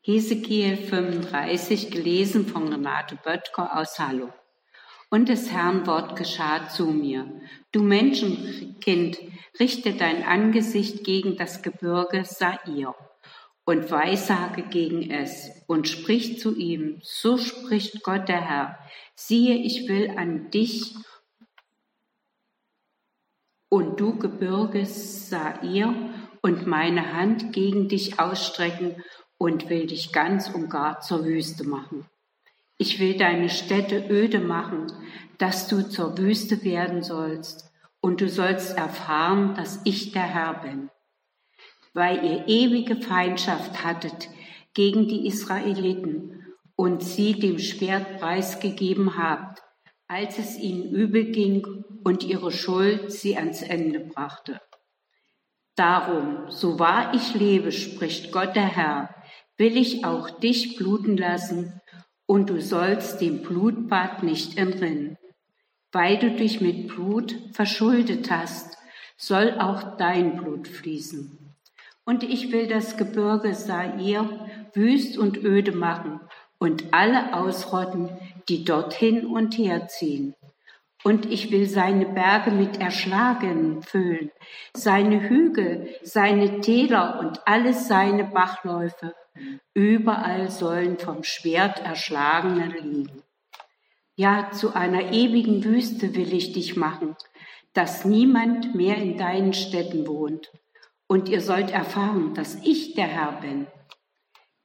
Hesekiel 35, gelesen von Renate Böttger aus Hallo. Und des Herrn Wort geschah zu mir. Du Menschenkind, richte dein Angesicht gegen das Gebirge Sair und weissage gegen es und sprich zu ihm, so spricht Gott der Herr, siehe, ich will an dich und du Gebirge Sair und meine Hand gegen dich ausstrecken und will dich ganz und gar zur Wüste machen. Ich will deine Städte öde machen, dass du zur Wüste werden sollst, und du sollst erfahren, dass ich der Herr bin. Weil ihr ewige Feindschaft hattet gegen die Israeliten und sie dem Schwert preisgegeben habt, als es ihnen übel ging und ihre Schuld sie ans Ende brachte. Darum, so wahr ich lebe, spricht Gott der Herr, will ich auch dich bluten lassen, und du sollst dem Blutbad nicht entrinnen. Weil du dich mit Blut verschuldet hast, soll auch dein Blut fließen. Und ich will das Gebirge Sair wüst und öde machen und alle ausrotten, die dorthin und her ziehen. Und ich will seine Berge mit Erschlagenen füllen, seine Hügel, seine Täler und alles seine Bachläufe Überall sollen vom Schwert Erschlagene liegen. Ja, zu einer ewigen Wüste will ich dich machen, dass niemand mehr in deinen Städten wohnt. Und ihr sollt erfahren, dass ich der Herr bin.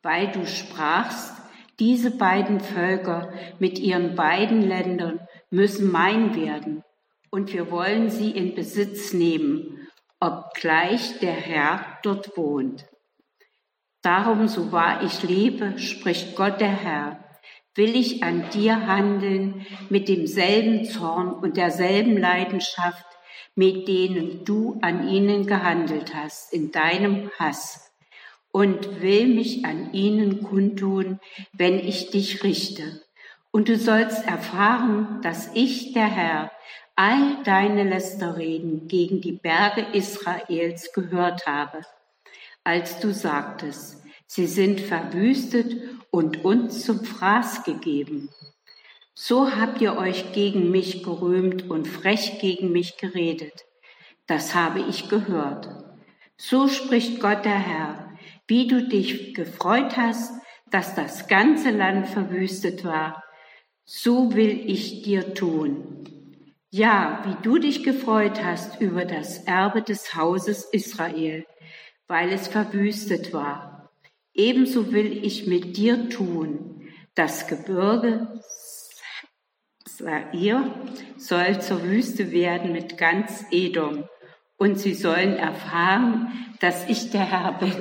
Weil du sprachst, diese beiden Völker mit ihren beiden Ländern müssen mein werden, und wir wollen sie in Besitz nehmen, obgleich der Herr dort wohnt. Darum, so wahr ich lebe, spricht Gott der Herr, will ich an dir handeln mit demselben Zorn und derselben Leidenschaft, mit denen du an ihnen gehandelt hast, in deinem Hass, und will mich an ihnen kundtun, wenn ich dich richte. Und du sollst erfahren, dass ich, der Herr, all deine Lästerreden gegen die Berge Israels gehört habe als du sagtest, sie sind verwüstet und uns zum Fraß gegeben. So habt ihr euch gegen mich gerühmt und frech gegen mich geredet. Das habe ich gehört. So spricht Gott der Herr, wie du dich gefreut hast, dass das ganze Land verwüstet war, so will ich dir tun. Ja, wie du dich gefreut hast über das Erbe des Hauses Israel, weil es verwüstet war. Ebenso will ich mit dir tun. Das Gebirge Sair soll zur Wüste werden mit ganz Edom. Und sie sollen erfahren, dass ich der Herr bin.